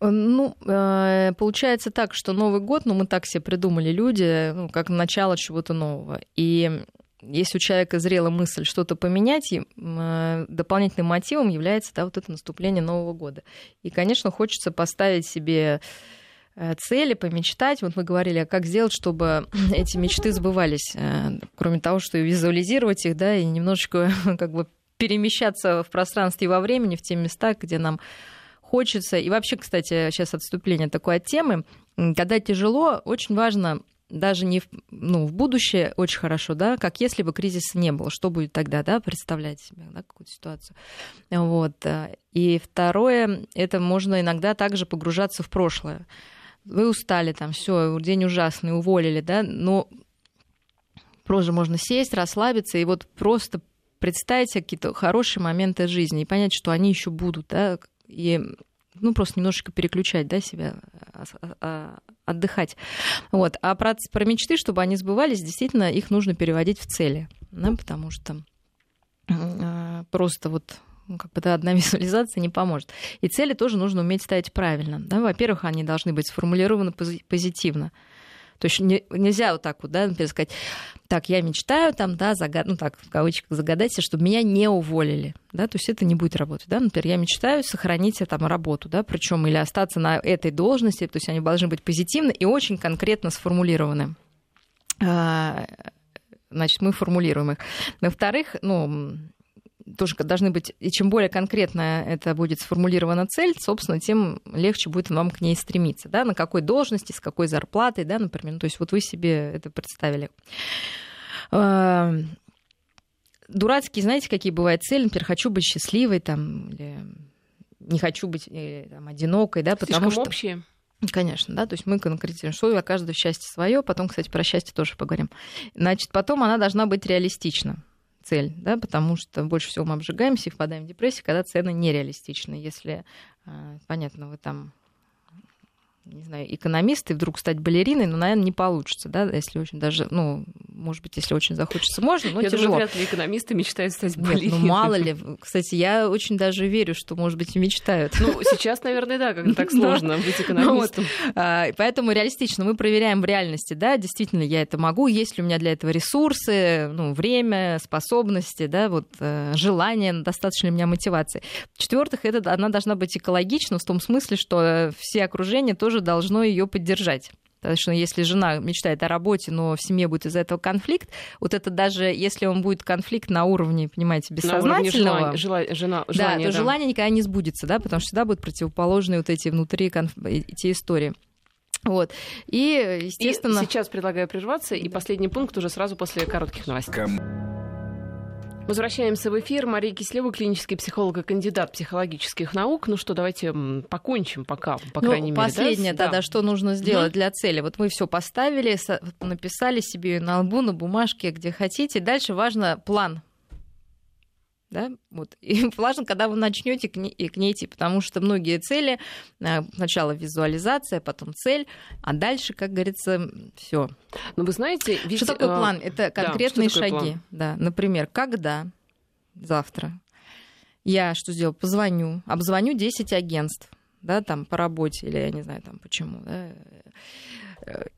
Ну, э, получается так, что Новый год, ну, мы так себе придумали люди, ну, как начало чего-то нового. И если у человека зрела мысль что-то поменять, э, дополнительным мотивом является да, вот это наступление Нового года. И, конечно, хочется поставить себе э, цели, помечтать. Вот мы говорили, а как сделать, чтобы [clears throat] эти мечты сбывались, э, кроме того, что визуализировать их, да, и немножечко [laughs] как бы перемещаться в пространстве и во времени, в те места, где нам хочется. И вообще, кстати, сейчас отступление такой от темы. Когда тяжело, очень важно даже не в, ну, в будущее очень хорошо, да, как если бы кризиса не было, что будет тогда, да, представлять себе, да, какую-то ситуацию. Вот. Э, и второе, это можно иногда также погружаться в прошлое. Вы устали, там, все, день ужасный, уволили, да, но просто можно сесть, расслабиться и вот просто представить какие-то хорошие моменты жизни и понять, что они еще будут, да, и ну, просто немножечко переключать, да, себя, а, а, отдыхать. Вот. А про, про мечты, чтобы они сбывались, действительно, их нужно переводить в цели, да, потому что просто вот ну, как бы да, одна [laughs] визуализация не поможет. И цели тоже нужно уметь ставить правильно. Да? Во-первых, они должны быть сформулированы позитивно. То есть не, нельзя вот так вот, да, например, сказать, так, я мечтаю там, да, загад... ну так, в кавычках загадать себе, чтобы меня не уволили, да, то есть это не будет работать, да, например, я мечтаю сохранить там работу, да, причем или остаться на этой должности, то есть они должны быть позитивны и очень конкретно сформулированы а, значит, мы формулируем их. Во-вторых, ну, тоже должны быть, и чем более конкретно это будет сформулирована цель, собственно, тем легче будет вам к ней стремиться, да, на какой должности, с какой зарплатой, да, например, ну, то есть вот вы себе это представили. А, дурацкие, знаете, какие бывают цели, например, хочу быть счастливой, там, или не хочу быть или, там, одинокой, да, потому
Слишком
что...
общие.
Конечно, да, то есть мы конкретизируем, что для каждого счастье свое, потом, кстати, про счастье тоже поговорим. Значит, потом она должна быть реалистична цель, да, потому что больше всего мы обжигаемся и впадаем в депрессию, когда цены нереалистичны. Если, а, понятно, вы там не знаю, экономист и вдруг стать балериной, ну, наверное, не получится, да, если очень даже, ну, может быть, если очень захочется, можно, но
я
тяжело.
Думаю, вряд ли экономисты мечтают стать балериной.
ну, мало ли. Кстати, я очень даже верю, что, может быть, и мечтают.
Ну, сейчас, наверное, да, когда так [laughs] сложно быть экономистом.
А, поэтому реалистично мы проверяем в реальности, да, действительно, я это могу, есть ли у меня для этого ресурсы, ну, время, способности, да, вот э, желание, достаточно ли у меня мотивации. В-четвертых, это она должна быть экологична в том смысле, что все окружение тоже должно ее поддержать. Потому что если жена мечтает о работе, но в семье будет из-за этого конфликт, вот это даже если он будет конфликт на уровне, понимаете, бессознательного,
на желания, жена,
да, желание, то да. желание никогда не сбудется, да, потому что всегда будут противоположные вот эти внутри конф... эти истории. Вот. И, естественно...
И сейчас предлагаю прерваться, и последний пункт уже сразу после коротких новостей. Возвращаемся в эфир. Мария Кислева, клинический психолог и кандидат психологических наук. Ну что, давайте покончим пока, по ну, крайней
мере. Последнее да? тогда, что нужно сделать mm для цели. Вот мы все поставили, написали себе на лбу, на бумажке, где хотите. Дальше важно план да, вот. [laughs] И важно, когда вы начнете к, ней, к ней идти, потому что многие цели, э, сначала визуализация, потом цель, а дальше, как говорится, все.
Но вы знаете,
ведь... Что такое план? Это конкретные да, шаги. План? Да, например, когда завтра я что сделаю? Позвоню, обзвоню 10 агентств, да, там по работе, или я не знаю там почему, да,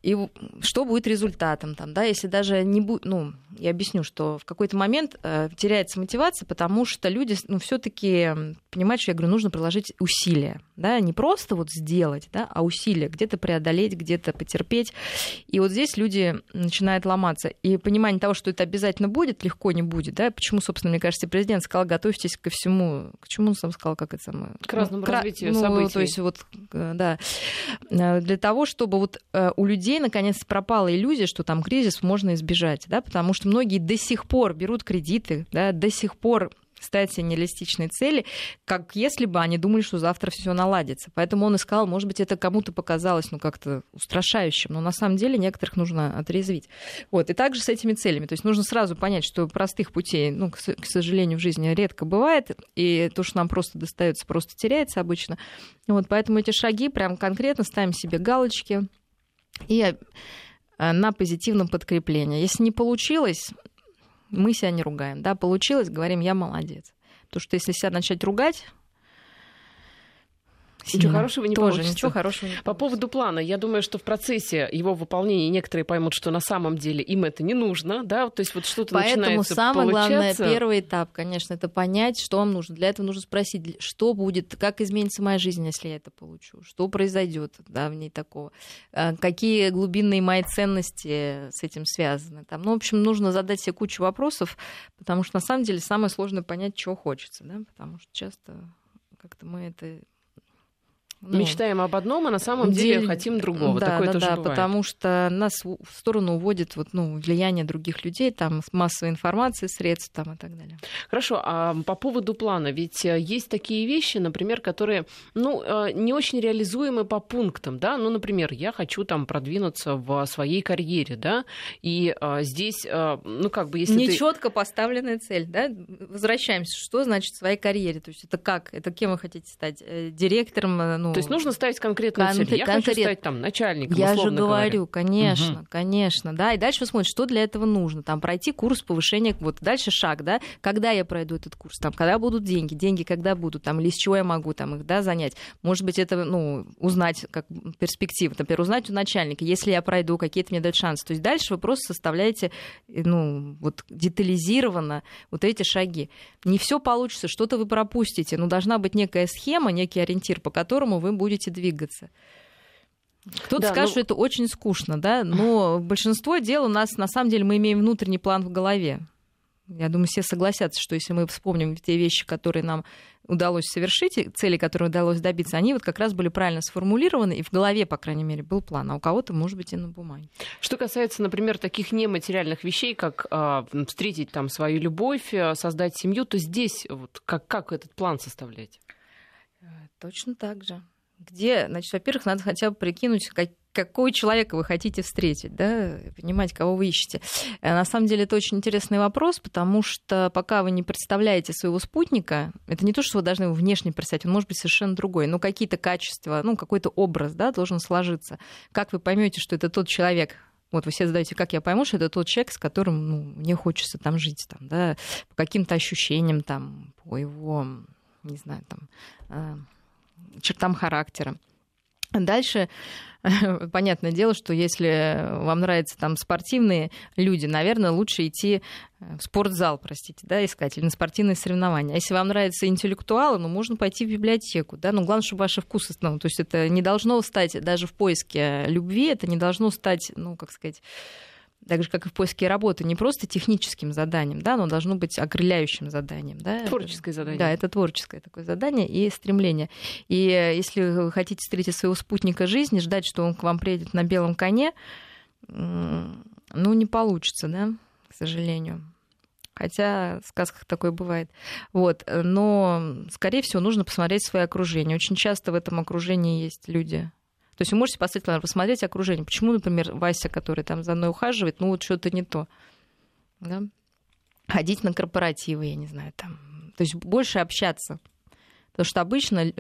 и что будет результатом там, да, если даже не будет, ну, я объясню, что в какой-то момент э, теряется мотивация, потому что люди, ну, все-таки понимают, что я говорю, нужно приложить усилия, да, не просто вот сделать, да, а усилия, где-то преодолеть, где-то потерпеть. И вот здесь люди начинают ломаться. И понимание того, что это обязательно будет, легко не будет, да, почему, собственно, мне кажется, президент сказал, готовьтесь ко всему, к чему он сам сказал, как это самое?
К разному ну, развитию ну, событий.
То есть вот, э, да, э, для того, чтобы вот э, у людей наконец пропала иллюзия, что там кризис можно избежать, да, потому что многие до сих пор берут кредиты, да, до сих пор ставить себе нереалистичные цели, как если бы они думали, что завтра все наладится. Поэтому он искал, может быть, это кому-то показалось ну, как-то устрашающим, но на самом деле некоторых нужно отрезвить. Вот. И также с этими целями. То есть нужно сразу понять, что простых путей, ну, к, сожалению, в жизни редко бывает, и то, что нам просто достается, просто теряется обычно. Вот. Поэтому эти шаги прям конкретно ставим себе галочки и э, на позитивном подкреплении. Если не получилось, мы себя не ругаем. Да, получилось, говорим, я молодец. Потому что если себя начать ругать,
Ничего хорошего не
Тоже
получится.
ничего хорошего
не По поводу плана, я думаю, что в процессе его выполнения некоторые поймут, что на самом деле им это не нужно, да, то есть вот что-то
Поэтому
начинается
самое
получаться.
главное, первый этап, конечно, это понять, что вам нужно. Для этого нужно спросить, что будет, как изменится моя жизнь, если я это получу, что произойдет, да, в ней такого, а, какие глубинные мои ценности с этим связаны. Там, ну, в общем, нужно задать себе кучу вопросов, потому что на самом деле самое сложное понять, чего хочется, да, потому что часто как-то мы это
ну, Мечтаем об одном, а на самом деле, деле хотим другого.
Да,
Такое
да,
тоже
да,
бывает.
потому что нас в сторону уводит вот, ну, влияние других людей, там массовой информации, средств там, и так далее.
Хорошо, а по поводу плана, ведь э, есть такие вещи, например, которые ну, э, не очень реализуемы по пунктам, да, ну, например, я хочу там продвинуться в своей карьере, да, и а, здесь, а, ну, как бы, если
Не
ты...
четко поставленная цель, да, возвращаемся, что значит в своей карьере, то есть это как, это кем вы хотите стать, директором, ну,
ну... То есть нужно ставить конкретную Кон- цель. Я конкрет... хочу стать там начальником,
Я же говорю,
говоря.
конечно, угу. конечно, да. И дальше вы смотрите, что для этого нужно. Там пройти курс повышения, вот дальше шаг, да. Когда я пройду этот курс, там, когда будут деньги, деньги когда будут, там, или с чего я могу там их, да, занять. Может быть, это, ну, узнать как перспективу, например, узнать у начальника, если я пройду, какие-то мне дают шансы. То есть дальше вы просто составляете, ну, вот детализированно вот эти шаги. Не все получится, что-то вы пропустите, но должна быть некая схема, некий ориентир, по которому вы будете двигаться. Кто-то да, скажет, ну... что это очень скучно, да, но большинство дел у нас, на самом деле, мы имеем внутренний план в голове. Я думаю, все согласятся, что если мы вспомним те вещи, которые нам удалось совершить, цели, которые удалось добиться, они вот как раз были правильно сформулированы, и в голове, по крайней мере, был план, а у кого-то, может быть, и на бумаге.
Что касается, например, таких нематериальных вещей, как э, встретить там свою любовь, э, создать семью, то здесь вот как, как этот план составлять?
Точно так же. Где, значит, во-первых, надо хотя бы прикинуть, как, какого человека вы хотите встретить, да, понимать, кого вы ищете. Э, на самом деле это очень интересный вопрос, потому что пока вы не представляете своего спутника, это не то, что вы должны его внешне представить, он может быть совершенно другой, но какие-то качества, ну, какой-то образ, да, должен сложиться. Как вы поймете, что это тот человек, вот вы все задаете, как я пойму, что это тот человек, с которым ну, мне хочется там жить, там, да, по каким-то ощущениям, там, по его, не знаю, там, э, чертам характера. Дальше [laughs] понятное дело, что если вам нравятся там спортивные люди, наверное, лучше идти в спортзал, простите, да, искать, или на спортивные соревнования. А если вам нравятся интеллектуалы, ну, можно пойти в библиотеку, да, но главное, чтобы ваши вкусы, ну, то есть это не должно стать, даже в поиске любви, это не должно стать, ну, как сказать, так же, как и в поиске работы, не просто техническим заданием, да, но должно быть окрыляющим заданием. Да?
Творческое задание.
Да, это творческое такое задание и стремление. И если вы хотите встретить своего спутника жизни, ждать, что он к вам приедет на белом коне, ну, не получится, да, к сожалению. Хотя в сказках такое бывает. Вот. Но, скорее всего, нужно посмотреть свое окружение. Очень часто в этом окружении есть люди то есть вы можете поставить, посмотреть окружение. Почему, например, Вася, который там за мной ухаживает, ну вот что-то не то. Да? Ходить на корпоративы, я не знаю, там. То есть больше общаться. Потому что обычно,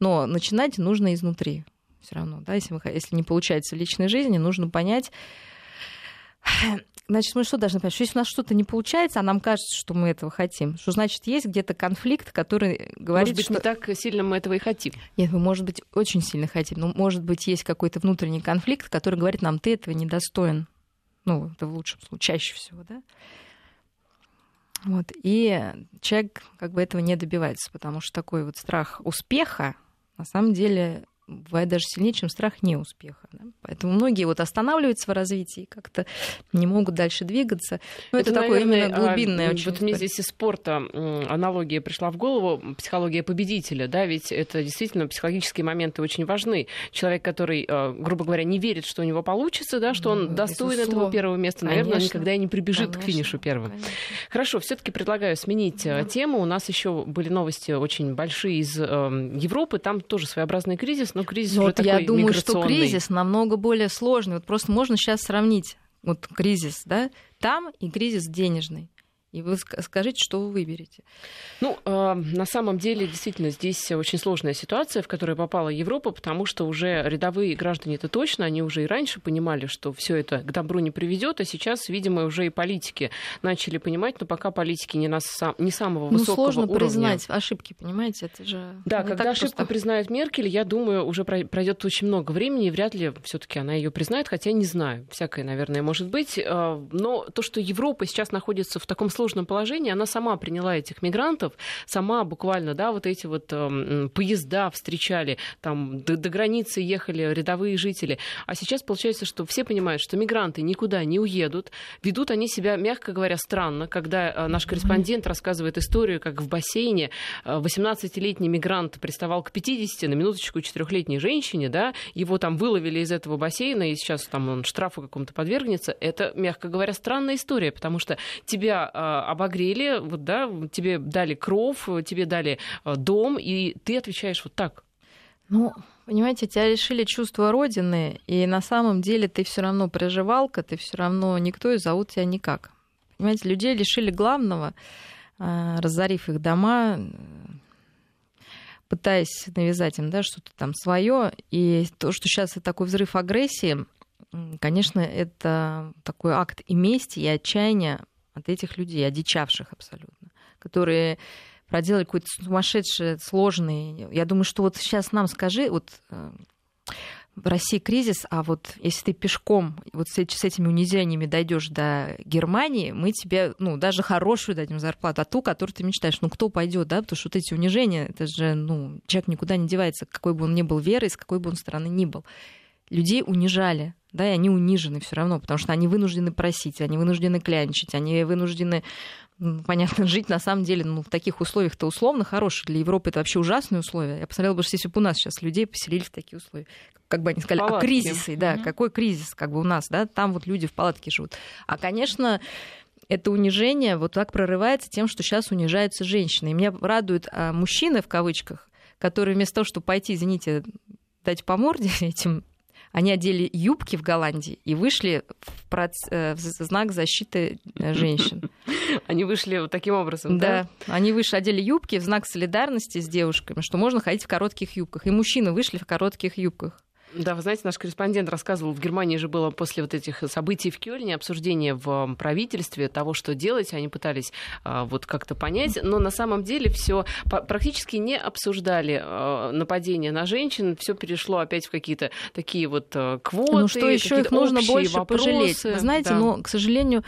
но начинать нужно изнутри все равно, да, если, вы, если не получается в личной жизни, нужно понять, Значит, мы что должны понять? Что если у нас что-то не получается, а нам кажется, что мы этого хотим, что значит есть где-то конфликт, который говорит,
Может быть,
что...
не так сильно мы этого и хотим.
Нет, мы, может быть, очень сильно хотим, но, может быть, есть какой-то внутренний конфликт, который говорит нам, ты этого недостоин. Ну, это в лучшем случае, чаще всего, да? Вот. И человек как бы этого не добивается, потому что такой вот страх успеха на самом деле бывает даже сильнее, чем страх неуспеха. Да? Поэтому многие вот останавливаются в развитии, как-то не могут дальше двигаться.
Но это, это такое наверное, именно глубинное а, очень. Вот мне здесь из спорта аналогия пришла в голову, психология победителя, да, ведь это действительно психологические моменты очень важны. Человек, который, а, грубо говоря, не верит, что у него получится, да, что он ну, достоин безусловно. этого первого места, наверное, конечно. никогда и не прибежит конечно, к финишу первым. Конечно. Хорошо, все-таки предлагаю сменить да. тему. У нас еще были новости очень большие из э, Европы, там тоже своеобразный кризис ну, кризис
вот уже я такой думаю, что кризис намного более сложный. Вот просто можно сейчас сравнить вот кризис, да, там и кризис денежный. И вы скажите, что вы выберете.
Ну, э, на самом деле, действительно, здесь очень сложная ситуация, в которую попала Европа, потому что уже рядовые граждане это точно, они уже и раньше понимали, что все это к добру не приведет, а сейчас, видимо, уже и политики начали понимать, но пока политики не, на сам, не самого ну, высокого
сложно
уровня.
признать ошибки, понимаете, это же
Да, когда ошибку просто... признает Меркель, я думаю, уже пройдет очень много времени, и вряд ли все-таки она ее признает, хотя не знаю, всякое, наверное, может быть. Э, но то, что Европа сейчас находится в таком сложном положении, она сама приняла этих мигрантов, сама буквально, да, вот эти вот э, поезда встречали, там до, до границы ехали рядовые жители. А сейчас получается, что все понимают, что мигранты никуда не уедут, ведут они себя, мягко говоря, странно, когда э, наш корреспондент рассказывает историю, как в бассейне 18-летний э, мигрант приставал к 50, на минуточку, четырехлетней женщине, да, его там выловили из этого бассейна, и сейчас там он штрафу какому-то подвергнется. Это, мягко говоря, странная история, потому что тебя э, обогрели, вот, да, тебе дали кров, тебе дали э, дом, и ты отвечаешь вот так.
Ну, понимаете, тебя решили чувство родины, и на самом деле ты все равно проживалка, ты все равно никто и зовут тебя никак. Понимаете, людей лишили главного, э, разорив их дома, пытаясь навязать им да, что-то там свое. И то, что сейчас такой взрыв агрессии, конечно, это такой акт и мести, и отчаяния от этих людей, одичавших абсолютно, которые проделали какой-то сумасшедший, сложный... Я думаю, что вот сейчас нам скажи, вот э, в России кризис, а вот если ты пешком вот с, этими унижениями дойдешь до Германии, мы тебе, ну, даже хорошую дадим зарплату, а ту, которую ты мечтаешь. Ну, кто пойдет, да? Потому что вот эти унижения, это же, ну, человек никуда не девается, какой бы он ни был верой, с какой бы он стороны ни был. Людей унижали да, и они унижены все равно, потому что они вынуждены просить, они вынуждены клянчить, они вынуждены понятно, жить на самом деле ну, в таких условиях-то условно хороших. Для Европы это вообще ужасные условия. Я посмотрела бы, что если бы у нас сейчас людей поселили в такие условия, как бы они сказали, Палатки. а кризисы, да, угу. какой кризис как бы у нас, да, там вот люди в палатке живут. А, конечно, это унижение вот так прорывается тем, что сейчас унижаются женщины. И меня радуют а, мужчины, в кавычках, которые вместо того, чтобы пойти, извините, дать по морде [laughs] этим Они одели юбки в Голландии и вышли в, проц... Э, в знак защиты э, женщин. [laughs]
Они вышли вот таким образом,
да? Да, они вышли, одели юбки в знак солидарности с девушками, что можно ходить в коротких юбках. И мужчины вышли в коротких юбках.
Да, вы знаете, наш корреспондент рассказывал, в Германии же было после вот этих событий в Кёльне обсуждение в правительстве того, что делать. Они пытались а, вот как-то понять, но на самом деле все практически не обсуждали а, нападения на женщин. Все перешло опять в какие-то такие вот а, квоты. Ну
что еще их нужно больше вопросы. пожалеть? Вы знаете, да. но, к сожалению,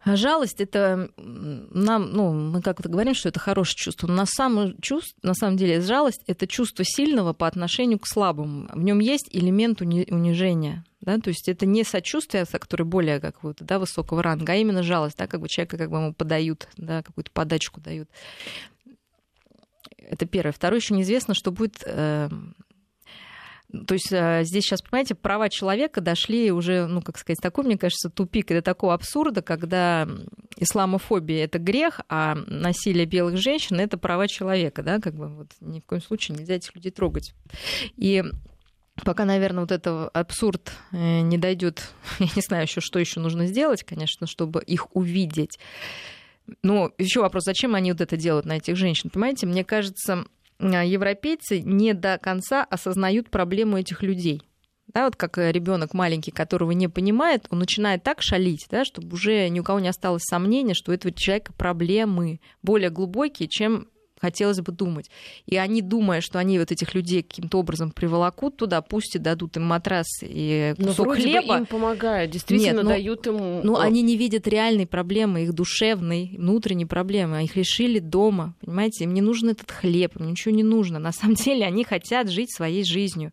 а жалость это нам, ну, мы как-то говорим, что это хорошее чувство, но на самом, чувств, на самом деле жалость это чувство сильного по отношению к слабому. В нем есть элемент унижения. Да, то есть это не сочувствие, которое более как вот, да, высокого ранга, а именно жалость, да, как бы человека как бы ему подают, да, какую-то подачку дают. Это первое. Второе, еще неизвестно, что будет э, то есть э, здесь сейчас, понимаете, права человека дошли уже, ну, как сказать, такой, мне кажется, тупик до такого абсурда, когда исламофобия — это грех, а насилие белых женщин — это права человека, да, как бы вот ни в коем случае нельзя этих людей трогать. И пока, наверное, вот этот абсурд э, не дойдет, [laughs] я не знаю еще, что еще нужно сделать, конечно, чтобы их увидеть. Но еще вопрос, зачем они вот это делают на этих женщин? Понимаете, мне кажется, европейцы не до конца осознают проблему этих людей. Да, вот как ребенок маленький, которого не понимает, он начинает так шалить, да, чтобы уже ни у кого не осталось сомнения, что у этого человека проблемы более глубокие, чем хотелось бы думать. И они, думая, что они вот этих людей каким-то образом приволокут туда, пусть и дадут им матрас и кусок
Но
хлеба.
им помогают, действительно Нет, ну, дают им...
Ну, они не видят реальной проблемы, их душевной, внутренней проблемы. Их лишили дома, понимаете? Им не нужен этот хлеб, им ничего не нужно. На самом деле они хотят жить своей жизнью.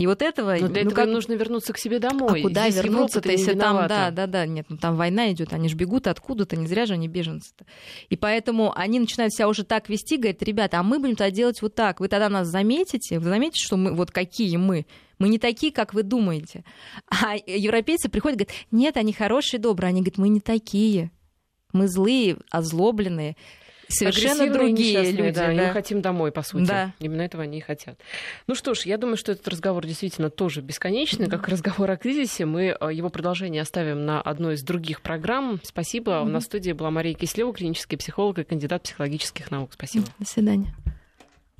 И вот этого...
Но для ну, этого как... нужно вернуться к себе домой.
А куда Здесь вернуться-то, если там... Да, да, да, нет, ну там война идет, они же бегут откуда-то, не зря же они беженцы-то. И поэтому они начинают себя уже так вести, говорят, ребята, а мы будем тогда делать вот так. Вы тогда нас заметите, вы заметите, что мы вот какие мы. Мы не такие, как вы думаете. [laughs] А европейцы приходят и говорят, нет, они хорошие, добрые. Они говорят, мы не такие. Мы злые, озлобленные совершенно другие люди.
Да, да. мы хотим домой, по сути. Да. Именно этого они и хотят. Ну что ж, я думаю, что этот разговор действительно тоже бесконечный, как разговор о кризисе. Мы э, его продолжение оставим на одной из других программ. Спасибо. Mm-hmm. У нас в студии была Мария Кислева, клинический психолог и кандидат психологических наук. Спасибо.
До свидания.